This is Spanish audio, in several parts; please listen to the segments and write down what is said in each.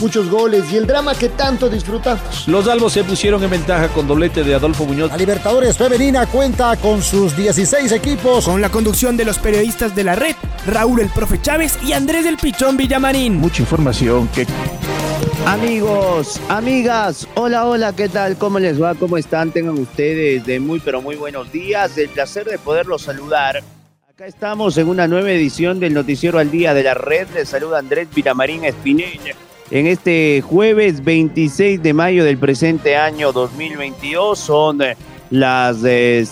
muchos goles y el drama que tanto disfrutamos. Los albos se pusieron en ventaja con doblete de Adolfo Muñoz. La Libertadores Femenina cuenta con sus 16 equipos. Con la conducción de los periodistas de la red, Raúl el Profe Chávez y Andrés del Pichón Villamarín. Mucha información que... Amigos, amigas, hola, hola, ¿qué tal? ¿Cómo les va? ¿Cómo están? Tengan ustedes de muy, pero muy buenos días. El placer de poderlos saludar. Acá estamos en una nueva edición del Noticiero al Día de la Red. Les saluda Andrés Villamarín Espinel en este jueves 26 de mayo del presente año 2022. Son eh, las 6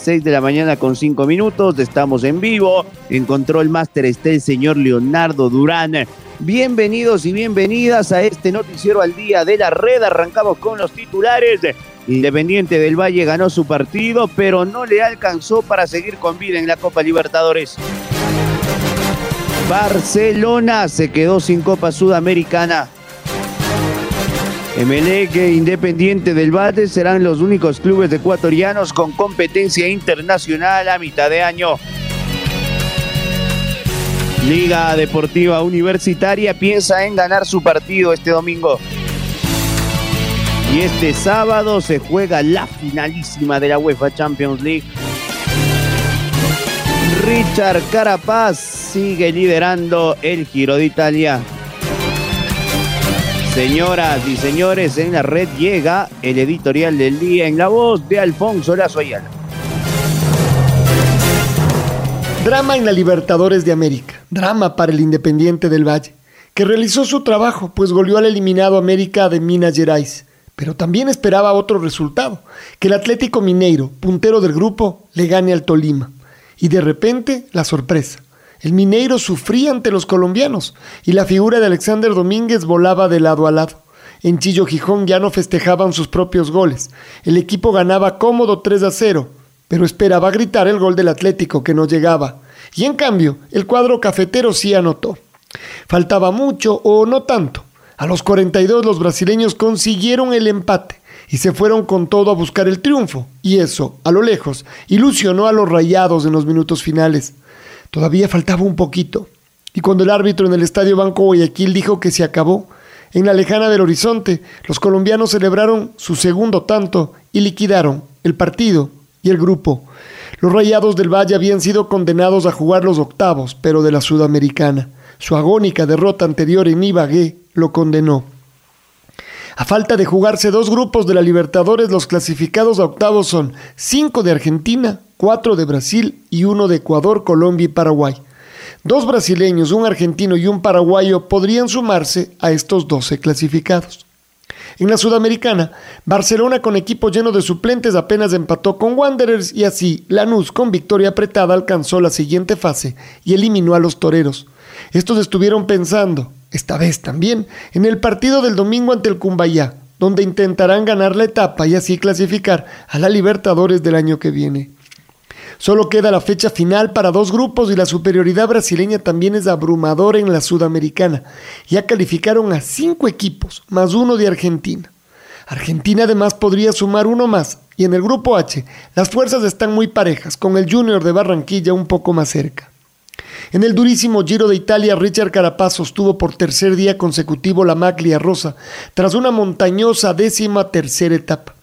eh, de la mañana con 5 minutos. Estamos en vivo. En Control Master está el señor Leonardo Durán. Bienvenidos y bienvenidas a este noticiero al día de la red. Arrancamos con los titulares. Independiente del Valle ganó su partido, pero no le alcanzó para seguir con vida en la Copa Libertadores. Barcelona se quedó sin Copa Sudamericana. Emelec e Independiente del Valle serán los únicos clubes ecuatorianos con competencia internacional a mitad de año. Liga Deportiva Universitaria piensa en ganar su partido este domingo. Y este sábado se juega la finalísima de la UEFA Champions League. Richard Carapaz sigue liderando el Giro de Italia. Señoras y señores, en la red llega el editorial del día en la voz de Alfonso Lazo Ayala. Drama en la Libertadores de América. Drama para el Independiente del Valle, que realizó su trabajo, pues goleó al eliminado América de Minas Gerais. Pero también esperaba otro resultado, que el Atlético Mineiro, puntero del grupo, le gane al Tolima. Y de repente, la sorpresa. El Mineiro sufría ante los colombianos y la figura de Alexander Domínguez volaba de lado a lado. En Chillo Gijón ya no festejaban sus propios goles. El equipo ganaba cómodo 3 a 0, pero esperaba gritar el gol del Atlético que no llegaba. Y en cambio, el cuadro cafetero sí anotó. Faltaba mucho o no tanto. A los 42 los brasileños consiguieron el empate y se fueron con todo a buscar el triunfo. Y eso, a lo lejos, ilusionó a los rayados en los minutos finales. Todavía faltaba un poquito. Y cuando el árbitro en el Estadio Banco Guayaquil dijo que se acabó, en la lejana del horizonte, los colombianos celebraron su segundo tanto y liquidaron el partido y el grupo. Los Rayados del Valle habían sido condenados a jugar los octavos, pero de la Sudamericana. Su agónica derrota anterior en Ibagué lo condenó. A falta de jugarse dos grupos de la Libertadores, los clasificados a octavos son cinco de Argentina, cuatro de Brasil y uno de Ecuador, Colombia y Paraguay. Dos brasileños, un argentino y un paraguayo podrían sumarse a estos 12 clasificados. En la Sudamericana, Barcelona con equipo lleno de suplentes apenas empató con Wanderers y así Lanús con victoria apretada alcanzó la siguiente fase y eliminó a los toreros. Estos estuvieron pensando, esta vez también, en el partido del domingo ante el Cumbayá, donde intentarán ganar la etapa y así clasificar a la Libertadores del año que viene. Solo queda la fecha final para dos grupos y la superioridad brasileña también es abrumadora en la sudamericana. Ya calificaron a cinco equipos, más uno de Argentina. Argentina además podría sumar uno más y en el grupo H las fuerzas están muy parejas, con el Junior de Barranquilla un poco más cerca. En el durísimo Giro de Italia, Richard Carapaz sostuvo por tercer día consecutivo la maglia rosa, tras una montañosa décima tercera etapa.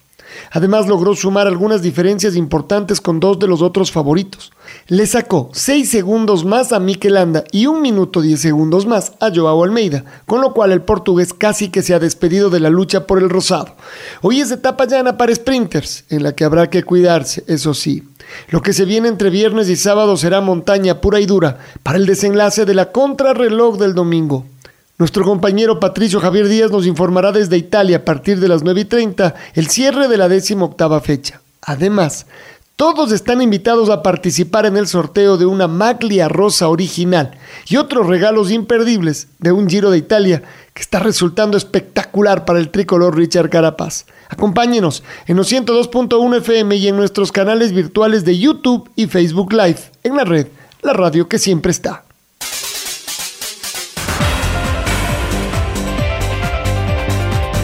Además logró sumar algunas diferencias importantes con dos de los otros favoritos. Le sacó 6 segundos más a Mikel Landa y 1 minuto 10 segundos más a Joao Almeida, con lo cual el portugués casi que se ha despedido de la lucha por el rosado. Hoy es etapa llana para sprinters, en la que habrá que cuidarse, eso sí. Lo que se viene entre viernes y sábado será montaña pura y dura para el desenlace de la contrarreloj del domingo. Nuestro compañero Patricio Javier Díaz nos informará desde Italia a partir de las 9 y 30 el cierre de la décima octava fecha. Además, todos están invitados a participar en el sorteo de una maglia rosa original y otros regalos imperdibles de un Giro de Italia que está resultando espectacular para el tricolor Richard Carapaz. Acompáñenos en los 102.1 FM y en nuestros canales virtuales de YouTube y Facebook Live en la red, la radio que siempre está.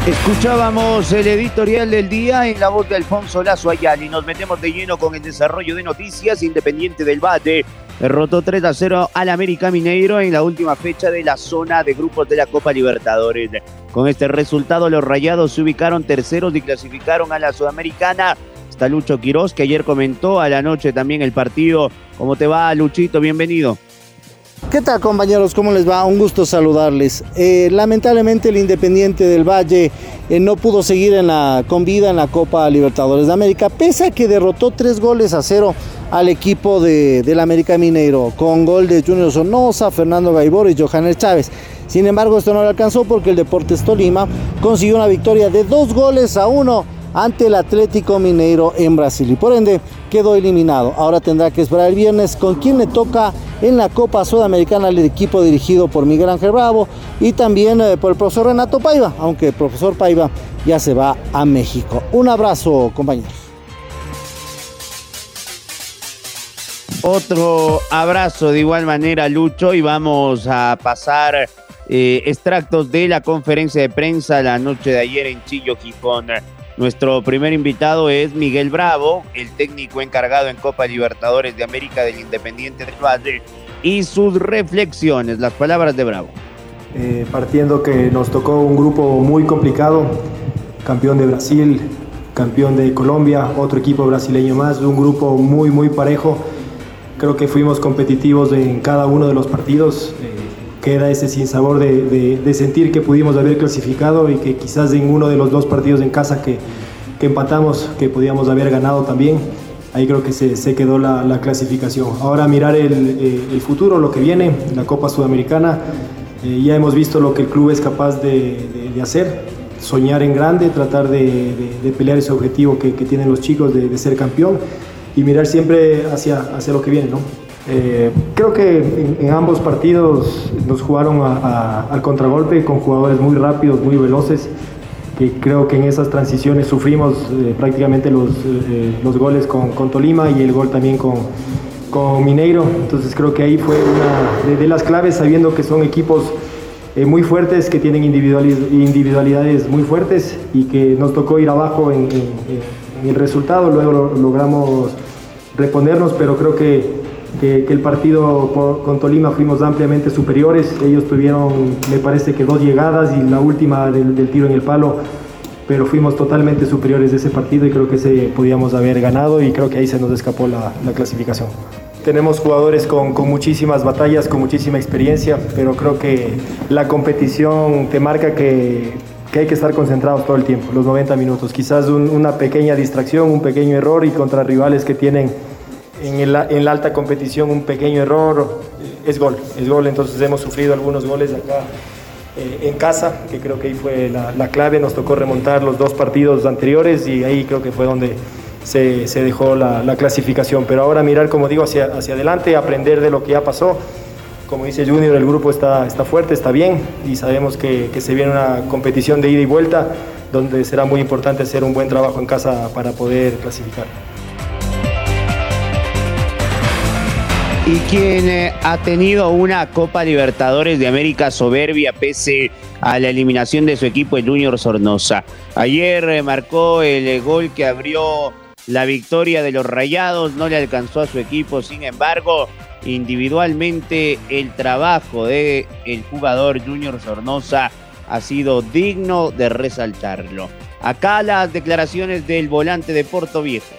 Escuchábamos el editorial del día en la voz de Alfonso Lazo Ayali. Nos metemos de lleno con el desarrollo de noticias. Independiente del Bate derrotó 3 a 0 al América Mineiro en la última fecha de la zona de grupos de la Copa Libertadores. Con este resultado, los rayados se ubicaron terceros y clasificaron a la Sudamericana. Está Lucho Quiroz, que ayer comentó a la noche también el partido. ¿Cómo te va, Luchito? Bienvenido. ¿Qué tal compañeros? ¿Cómo les va? Un gusto saludarles. Eh, lamentablemente el Independiente del Valle eh, no pudo seguir con vida en la Copa Libertadores de América, pese a que derrotó tres goles a cero al equipo de, del América Mineiro, con gol de Junior Sonosa, Fernando Gaibor y Johannes Chávez. Sin embargo, esto no le alcanzó porque el Deportes Tolima consiguió una victoria de dos goles a uno ante el Atlético Mineiro en Brasil y por ende quedó eliminado. Ahora tendrá que esperar el viernes con quien le toca en la Copa Sudamericana el equipo dirigido por Miguel Ángel Bravo y también eh, por el profesor Renato Paiva, aunque el profesor Paiva ya se va a México. Un abrazo compañeros. Otro abrazo de igual manera, Lucho, y vamos a pasar eh, extractos de la conferencia de prensa la noche de ayer en Chillo, Gijón. Nuestro primer invitado es Miguel Bravo, el técnico encargado en Copa Libertadores de América del Independiente del Valle, y sus reflexiones, las palabras de Bravo. Eh, partiendo que nos tocó un grupo muy complicado, campeón de Brasil, campeón de Colombia, otro equipo brasileño más, un grupo muy, muy parejo. Creo que fuimos competitivos en cada uno de los partidos. Eh, queda ese sinsabor de, de, de, sentir que pudimos haber clasificado y que quizás en uno de los dos partidos en casa que, que empatamos, que podíamos haber ganado también, ahí creo que se, se quedó la, la, clasificación. Ahora mirar el, eh, el, futuro, lo que viene, la Copa Sudamericana, eh, ya hemos visto lo que el club es capaz de, de hacer, soñar en grande, tratar de, pelear ese objetivo que, que tienen los chicos de, ser campeón y mirar siempre hacia, hacia lo que viene, ¿no? Eh, creo que en, ambos partidos nos jugaron a, al contragolpe con jugadores muy rápidos, muy veloces, que creo que en esas transiciones sufrimos eh, prácticamente los, eh, los goles con, Tolima y el gol también con, con Mineiro. Entonces creo que ahí fue una de, las claves, sabiendo que son equipos eh, muy fuertes, que tienen individualidades muy fuertes y que nos tocó ir abajo en, en, en el resultado, luego lo, logramos reponernos, pero creo que que, que, el partido por, con Tolima fuimos ampliamente superiores. Ellos tuvieron, me parece que dos llegadas y la última del, del, tiro en el palo, pero fuimos totalmente superiores de ese partido y creo que ese podíamos haber ganado y creo que ahí se nos escapó la, la clasificación. Tenemos jugadores con, con, muchísimas batallas, con muchísima experiencia, pero creo que la competición te marca que, que hay que estar concentrados todo el tiempo, los 90 minutos. Quizás un, una pequeña distracción, un pequeño error y contra rivales que tienen en, el, la alta competición un pequeño error es gol, es gol, entonces hemos sufrido algunos goles acá eh, en casa, que creo que ahí fue la, la, clave, nos tocó remontar los dos partidos anteriores y ahí creo que fue donde se, dejó la, la, clasificación, pero ahora mirar, como digo, hacia, adelante, aprender de lo que ya pasó, como dice Junior, el grupo está, está fuerte, está bien y sabemos que, que se viene una competición de ida y vuelta donde será muy importante hacer un buen trabajo en casa para poder clasificar. Y quien eh, ha tenido una Copa Libertadores de América soberbia pese a la eliminación de su equipo, el Junior Sornosa. Ayer eh, marcó el eh, gol que abrió la victoria de los Rayados, no le alcanzó a su equipo, sin embargo, individualmente el trabajo del el jugador Junior Sornosa ha sido digno de resaltarlo. Acá las declaraciones del volante de Puerto Viejo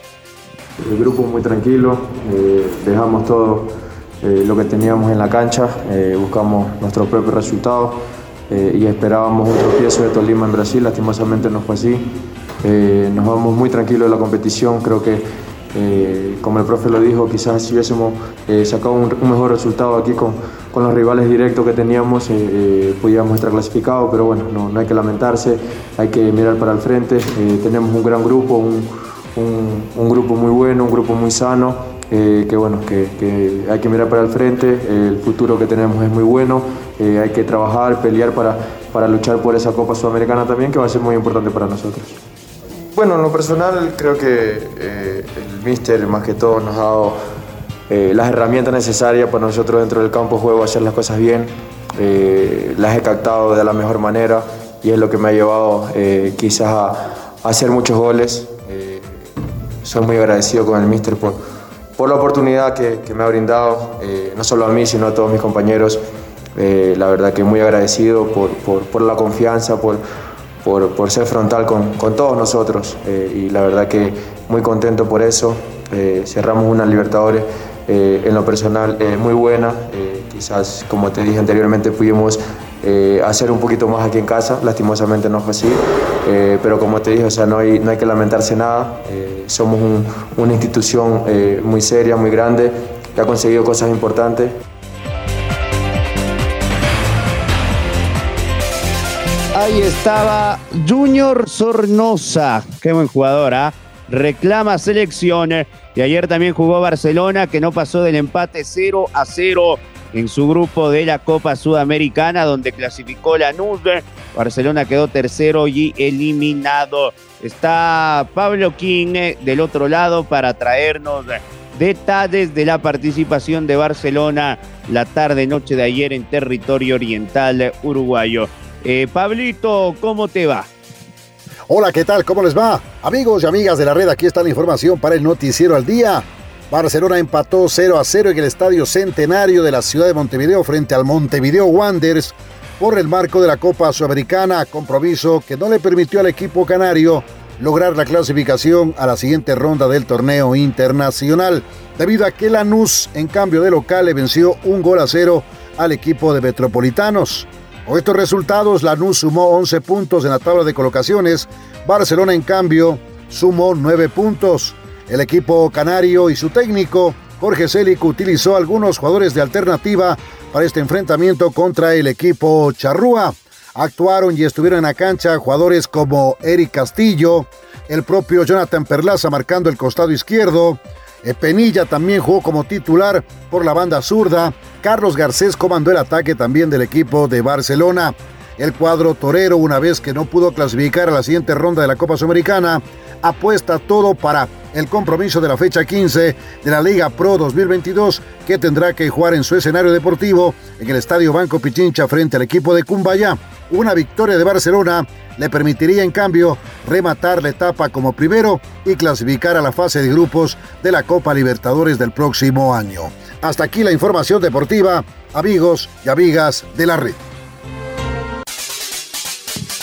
el grupo muy tranquilo, eh, dejamos todo eh, lo que teníamos en la cancha, eh, buscamos nuestro propio resultado y esperábamos un tropiezo de Tolima en Brasil, lastimosamente no fue así. nos vamos muy tranquilos de la competición, creo que como el profe lo dijo, quizás si hubiésemos sacado un, un, mejor resultado aquí con, con, los rivales directos que teníamos, podíamos estar clasificados, pero bueno, no, no, hay que lamentarse, hay que mirar para el frente, tenemos un gran grupo, un, un, un, grupo muy bueno, un grupo muy sano, eh, que bueno, que, que, hay que mirar para el frente, eh, el futuro que tenemos es muy bueno, eh, hay que trabajar, pelear para, para luchar por esa Copa Sudamericana también, que va a ser muy importante para nosotros. Bueno, en lo personal creo que el míster más que todo nos ha dado las herramientas necesarias para nosotros dentro del campo juego hacer las cosas bien, las he captado de la mejor manera, y es lo que me ha llevado eh, quizás a, hacer muchos goles. Eh, soy muy agradecido con el míster por, por la oportunidad que, me ha brindado, eh, no solo a mí, sino a todos mis compañeros. la verdad que muy agradecido por, por, la confianza, por, por, ser frontal con, con todos nosotros y la verdad que muy contento por eso. cerramos una Libertadores en lo personal muy buena. quizás, como te dije anteriormente, pudimos eh, hacer un poquito más aquí en casa. Lastimosamente no fue así, eh, pero como te dije, o sea, no, hay, no hay que lamentarse nada. Eh, somos una institución muy seria, muy grande, que ha conseguido cosas importantes. Ahí estaba Junior Sornosa, qué buen jugador, ¿ah? reclama selección. Y ayer también jugó Barcelona, que no pasó del empate 0 a 0 en su grupo de la Copa Sudamericana, donde clasificó la nube. Barcelona quedó tercero y eliminado. Está Pablo King eh, del otro lado para traernos detalles de la participación de Barcelona la tarde-noche de ayer en territorio oriental uruguayo. Eh, Pablito, ¿cómo te va? Hola, ¿qué tal? ¿Cómo les va? Amigos y amigas de la red, aquí está la información para el noticiero al día. Barcelona empató 0 a 0 en el Estadio Centenario de la ciudad de Montevideo frente al Montevideo Wanderers por el marco de la Copa Sudamericana, compromiso que no le permitió al equipo canario lograr la clasificación a la siguiente ronda del torneo internacional, debido a que Lanús, en cambio de local, le venció un gol a cero al equipo de Metropolitanos. Con estos resultados, Lanús sumó 11 puntos en la tabla de colocaciones, Barcelona, en cambio, sumó 9 puntos. El equipo canario y su técnico, Jorge Celic, utilizó algunos jugadores de alternativa para este enfrentamiento contra el equipo charrúa. Actuaron y estuvieron en la cancha jugadores como Eric Castillo, el propio Jonathan Perlaza marcando el costado izquierdo, Penilla también jugó como titular por la banda zurda. Carlos Garcés comandó el ataque también del equipo de Barcelona. El cuadro torero, una vez que no pudo clasificar a la siguiente ronda de la Copa Sudamericana, apuesta todo para el compromiso de la fecha 15 de la Liga Pro 2022 que tendrá que jugar en su escenario deportivo en el Estadio Banco Pichincha frente al equipo de Cumbaya. Una victoria de Barcelona le permitiría en cambio rematar la etapa como primero y clasificar a la fase de grupos de la Copa Libertadores del próximo año. Hasta aquí la información deportiva, amigos y amigas de la red.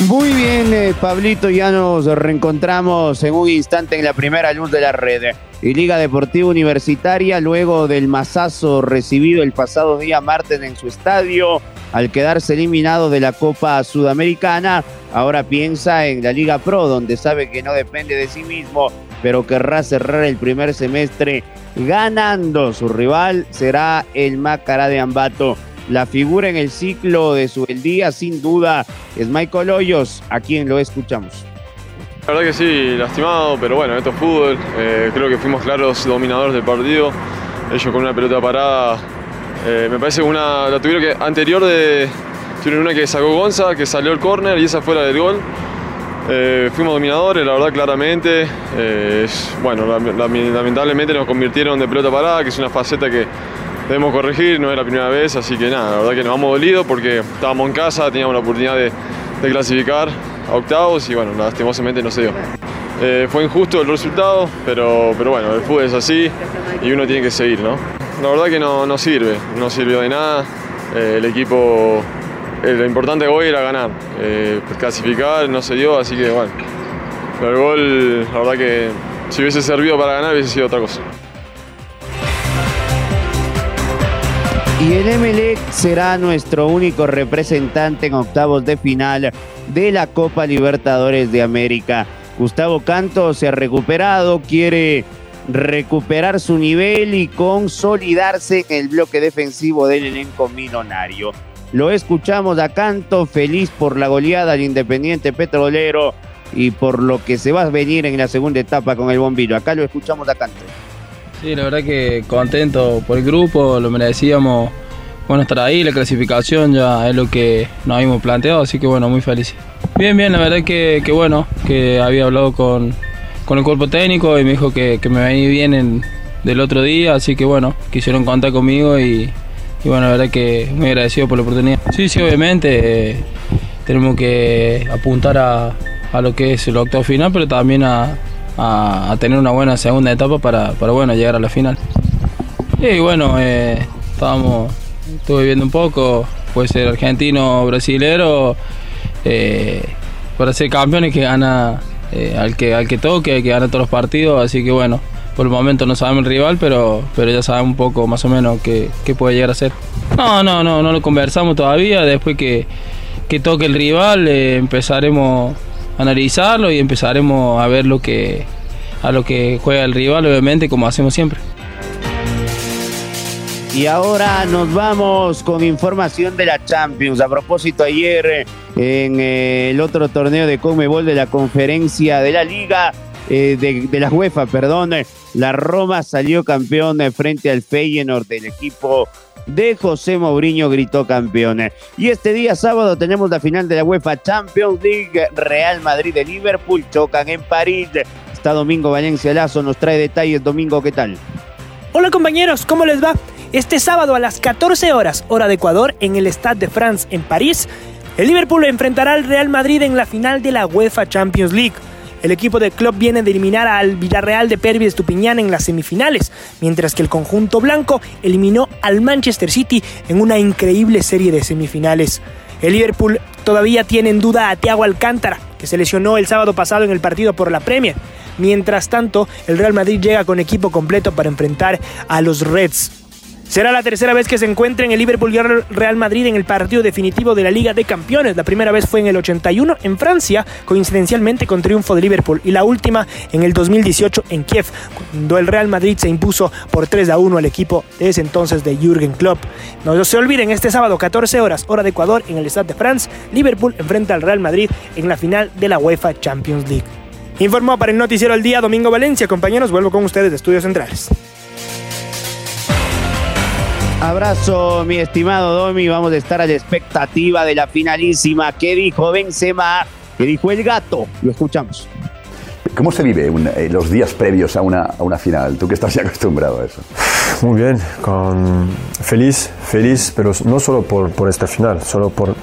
Muy bien, eh, Pablito, ya nos reencontramos en un instante en la primera luz de la red. Y Liga Deportiva Universitaria, luego del mazazo recibido el pasado día martes en su estadio, al quedarse eliminado de la Copa Sudamericana, ahora piensa en la Liga Pro, donde sabe que no depende de sí mismo, pero querrá cerrar el primer semestre ganando. Su rival será el Macará de Ambato. La figura en el ciclo de su el día, sin duda, es Michael Hoyos, a quien lo escuchamos. La verdad que sí, lastimado, pero bueno, esto es fútbol. Eh, creo que fuimos claros dominadores del partido. Ellos con una pelota parada. Eh, me parece una. La tuvieron que. Anterior de. Tuvieron una que sacó Gonza, que salió el córner y esa fuera del gol. Eh, fuimos dominadores, la verdad, claramente. bueno, lamentablemente nos convirtieron de pelota parada, que es una faceta que debemos corregir, no es la primera vez, así que nada, la verdad que nos vamos dolidos porque estábamos en casa, teníamos la oportunidad de, clasificar a octavos y bueno, lastimosamente no se dio. Eh, fue injusto el resultado, pero, pero bueno, el fútbol es así y uno tiene que seguir, ¿no? La verdad que no, no sirve, no sirvió de nada. Eh, el equipo, eh, lo importante hoy era ganar, clasificar no se dio, así que bueno, el gol, la verdad que si hubiese servido para ganar hubiese sido otra cosa. Y el Emelec será nuestro único representante en octavos de final de la Copa Libertadores de América. Gustavo Canto se ha recuperado, quiere recuperar su nivel y consolidarse en el bloque defensivo del elenco millonario. Lo escuchamos a Canto, feliz por la goleada al Independiente Petrolero y por lo que se va a venir en la segunda etapa con el bombillo. Acá lo escuchamos a Canto. Sí, la verdad que contento por el grupo, lo merecíamos. Bueno, estar ahí, la clasificación ya es lo que nos habíamos planteado, así que bueno, muy feliz. Bien, bien, la verdad que, que bueno, que había hablado con, el cuerpo técnico y me dijo que, me venía bien del otro día, así que bueno, quisieron contar conmigo y, bueno, la verdad que muy agradecido por la oportunidad. Sí, sí, obviamente, eh, tenemos que apuntar a, a lo que es el octavo final, pero también a, a- tener una buena segunda etapa para, para bueno, llegar a la final. Y bueno, eh, estábamos, estuve viendo un poco, puede ser argentino, brasilero, eh, para ser campeones que gana eh, al que al que toque, que gana todos los partidos, así que bueno, por el momento no sabemos el rival, pero, pero ya sabemos un poco más o menos qué, qué puede llegar a ser. No, no, no, no lo conversamos todavía, después que, que toque el rival empezaremos analizarlo y empezaremos a ver lo que a lo que juega el rival, obviamente, como hacemos siempre. Y ahora nos vamos con información de la Champions. A propósito, ayer eh, en eh, el otro torneo de Conmebol de la conferencia de la Liga, eh, de, de la UEFA, perdón, eh, la Roma salió campeón eh, frente al Feyenoord del equipo de José Mourinho gritó campeón. Y este día sábado tenemos la final de la UEFA Champions League. Real Madrid de Liverpool chocan en París. Está Domingo Valencia Lazo, nos trae detalles. Domingo, ¿qué tal? Hola compañeros, ¿cómo les va? Este sábado a las 14 horas, hora de Ecuador, en el Stade de France en París, el Liverpool enfrentará al Real Madrid en la final de la UEFA Champions League. El equipo del club viene de eliminar al Villarreal de Pervis Estupiñán en las semifinales, mientras que el conjunto blanco eliminó al Manchester City en una increíble serie de semifinales. El Liverpool todavía tiene en duda a Thiago Alcántara, que se lesionó el sábado pasado en el partido por la Premier. Mientras tanto, el Real Madrid llega con equipo completo para enfrentar a los Reds. Será la tercera vez que se encuentren el Liverpool y el Real Madrid en el partido definitivo de la Liga de Campeones. La primera vez fue en el 81 en Francia, coincidencialmente con triunfo de Liverpool, y la última en el 2018 en Kiev, cuando el Real Madrid se impuso por 3 a 1 al equipo de ese entonces de Jürgen Klopp. No se olviden, este sábado 14 horas, hora de Ecuador, en el Stade de France, Liverpool enfrenta al Real Madrid en la final de la UEFA Champions League. Informó para el Noticiero al Día Domingo Valencia. Compañeros, vuelvo con ustedes de Estudios Centrales. Abrazo, mi estimado Domi. Vamos a estar a la expectativa de la finalísima. ¿Qué dijo Benzema? ¿Qué dijo el gato? Lo escuchamos. ¿Cómo se vive un- eh, los días previos a una, a una final? Tú que estás ya acostumbrado a eso. Muy bien, con feliz, feliz, pero no solo por, por esta final, solo por,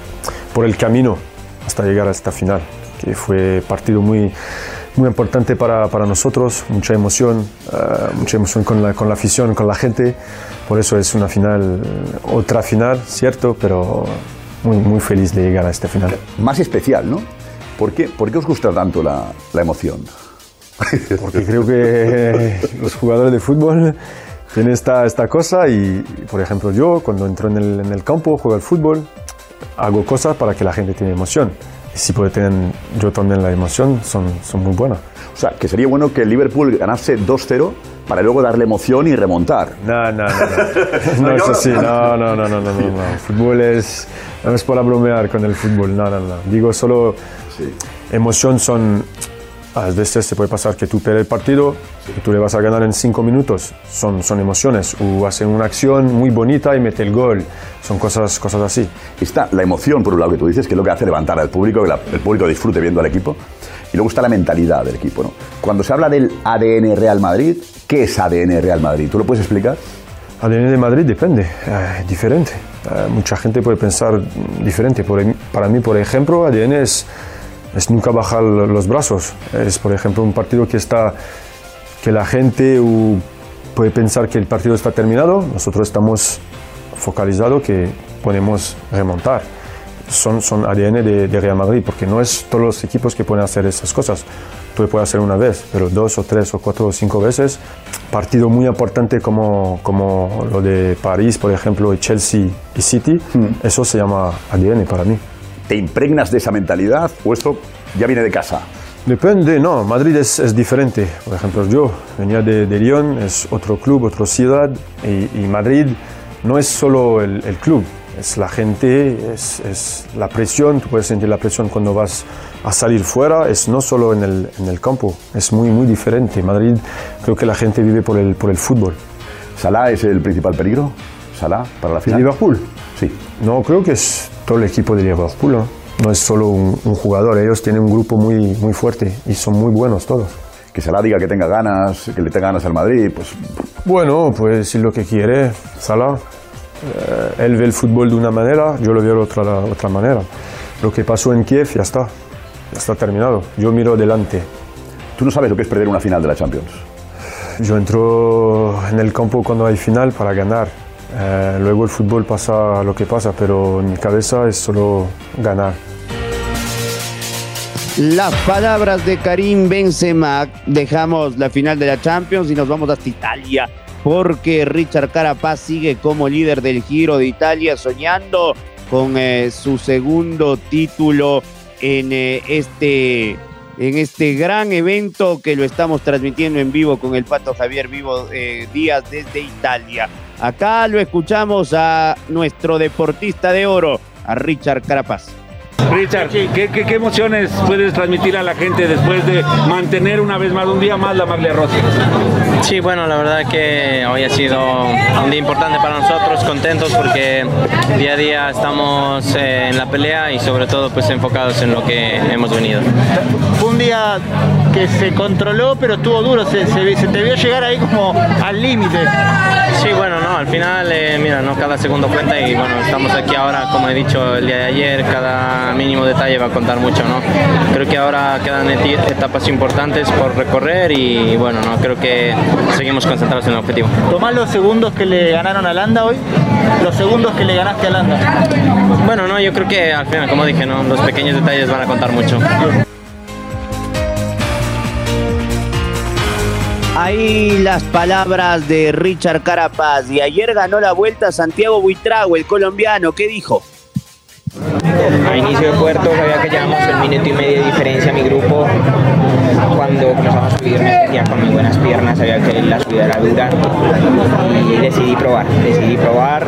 por el camino hasta llegar a esta final, que fue partido muy, muy importante para, para nosotros, mucha emoción, eh, mucha emoción con la, con la afición, con la gente, por eso es una final, otra final, cierto, pero muy, muy feliz de llegar a esta final. Más especial, ¿no? ¿Por qué, por qué os gusta tanto la, la emoción? Porque creo que los jugadores de fútbol tienen esta, esta cosa y, por ejemplo, yo cuando entro en el, en el campo, juego al fútbol, hago cosas para que la gente tenga emoción. Si puede tener yo también la emoción, son, son muy buenas. O sea, que sería bueno que el Liverpool ganase 2-0 para luego darle emoción y remontar. No, no, no. No, no es así, no, no, no, no, no, no, no. Fútbol es, no es para bromear con el fútbol, no, no, no. Digo solo, emoción son, a veces se puede pasar que tú pierdes el partido y tú le vas a ganar en cinco minutos, son, son emociones, o hacen una acción muy bonita y mete el gol, son cosas, cosas así. Está la emoción, por un lado, que tú dices, que es lo que hace levantar al público, que la- el público disfrute viendo al equipo. Y luego está la mentalidad del equipo, ¿no? Cuando se habla del ADN Real Madrid, ¿qué es ADN Real Madrid? ¿Tú lo puedes explicar? ADN de Madrid depende, eh, diferente. Eh, mucha gente puede pensar diferente. Por em- para mí, por ejemplo, ADN es, es nunca bajar los brazos. Es, por ejemplo, un partido que está que la gente puede pensar que el partido está terminado. Nosotros estamos focalizados que podemos remontar. Son, son ADN de, de Real Madrid, porque no es todos los equipos que pueden hacer esas cosas. Tú puedes hacer una vez, pero dos o tres o cuatro o cinco veces. Partido muy importante como, como lo de París, por ejemplo, Chelsea y City, eso se llama ADN para mí. ¿Te impregnas de esa mentalidad o esto ya viene de casa? Depende, no, Madrid es, es diferente. Por ejemplo, yo venía de, de Lyon, es otro club, otra ciudad, y, y Madrid no es solo el, el club, es la gente, es, es la presión, tú puedes sentir la presión cuando vas a salir fuera, es no solo en el, en el campo, es muy, muy diferente. Madrid, creo que la gente vive por el, por el fútbol. ¿Salah es el principal peligro? ¿Salah para la final? ¿Liverpool? Sí. No, creo que es todo el equipo de Liverpool, ¿no? No es solo un, un jugador, ellos tienen un grupo muy, muy fuerte y son muy buenos todos. Que Salah diga que tenga ganas, que le tenga ganas al Madrid, pues Bueno, puede decir lo que quiere, Salah. Eh, él ve el fútbol de una manera, yo lo veo de otra, otra manera. lo que pasó en Kiev ya está, ya está terminado. Yo miro adelante. ¿Tú no sabes lo que es perder una final de la Champions? Yo entro en el campo cuando hay final para ganar. Eh, luego el fútbol pasa lo que pasa, pero en mi cabeza es solo ganar. Las palabras de Karim Benzema. Dejamos la final de la Champions y nos vamos hasta Italia porque Richard Carapaz sigue como líder del Giro de Italia soñando con eh, su segundo título en eh, este en este gran evento que lo estamos transmitiendo en vivo con el Pato Javier Vivo eh, Díaz desde Italia. Acá lo escuchamos a nuestro deportista de oro, a Richard Carapaz. Richard, ¿qué, qué, emociones puedes transmitir a la gente después de mantener una vez más, un día más, la maglia rosa? Sí, bueno, la verdad que hoy ha sido un día importante para nosotros, contentos porque día a día estamos eh, en la pelea y sobre todo pues enfocados en lo que hemos venido. Fue un día que se controló, pero estuvo duro, se, se, te vio llegar ahí como al límite. Sí, bueno, no, al final, eh, mira, no cada segundo cuenta y bueno, estamos aquí ahora, como he dicho el día de ayer, cada mínimo detalle va a contar mucho, ¿no? Creo que ahora quedan etapas importantes por recorrer y bueno, no creo que seguimos concentrados en el objetivo. ¿Tomás los segundos que le ganaron a Landa hoy? ¿Los segundos que le ganaste a Landa? Bueno, no, yo creo que al final, como dije, ¿no? los pequeños detalles van a contar mucho. Ahí las palabras de Richard Carapaz. Y ayer ganó la vuelta Santiago Buitrago, el colombiano. ¿Qué dijo? A inicio de puerto sabía que llevamos el minuto y medio de diferencia a mi grupo. Cuando comenzamos a subir me sentía con mis buenas piernas, sabía que la subida era dura y decidí probar, decidí probar.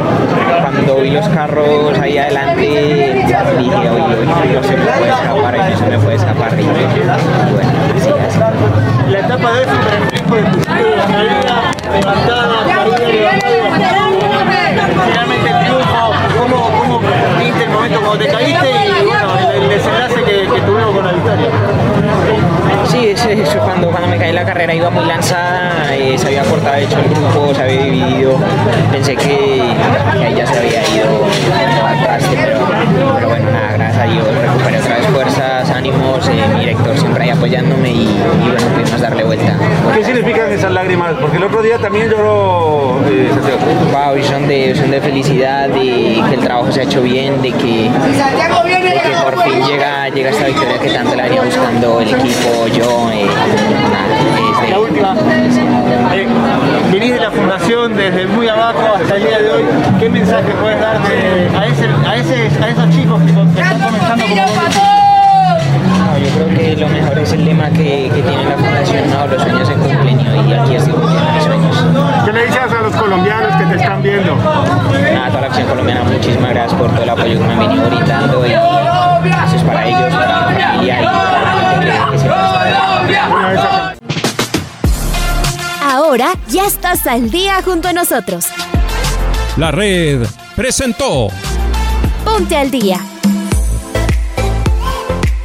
Cuando vi los carros ahí adelante dije, oye, no se me puede escapar, no se me puede escapar. Y bueno, así. La etapa de hoy fue el tiempo de tu levantada, finalmente el triunfo, ¿cómo, cómo viste el momento cuando te caíste y bueno, el, desenlace que, que, tuvimos con la victoria? Sí, eso, cuando, cuando me caí la carrera iba muy lanzada, eh, se había cortado hecho el grupo, se había dividido, pensé que, que ahí ya se había ido al traste, pero, pero bueno, nada, gracias a Dios recuperé otra vez fuerzas, ánimos, eh, mi director y, y bueno, pudimos darle vuelta. ¿Qué significan esas lágrimas? Porque el otro día también lloró eh, Santiago. Wow, y son de, son de felicidad, de que el trabajo se ha hecho bien, de que, de que por fin llega, llega esta victoria que tanto la venía buscando el equipo, yo, eh, nada, desde La última, eh, venís de la fundación desde muy abajo hasta el día de hoy, ¿qué mensaje puedes dar a, ese, a, ese, a esos chicos que, que están comenzando como vos? Yo creo que lo mejor es el lema que, que tiene la fundación, no, los sueños se cumplen y aquí estoy cumpliendo mis sueños. ¿Qué le dices a los colombianos que te están viendo? Nada, toda la acción colombiana, muchísimas gracias por todo el apoyo que me han venido brindando y eso es para ellos, para mi familia y para que, siempre. Ahora ya estás al día junto a nosotros. La red presentó Ponte al día.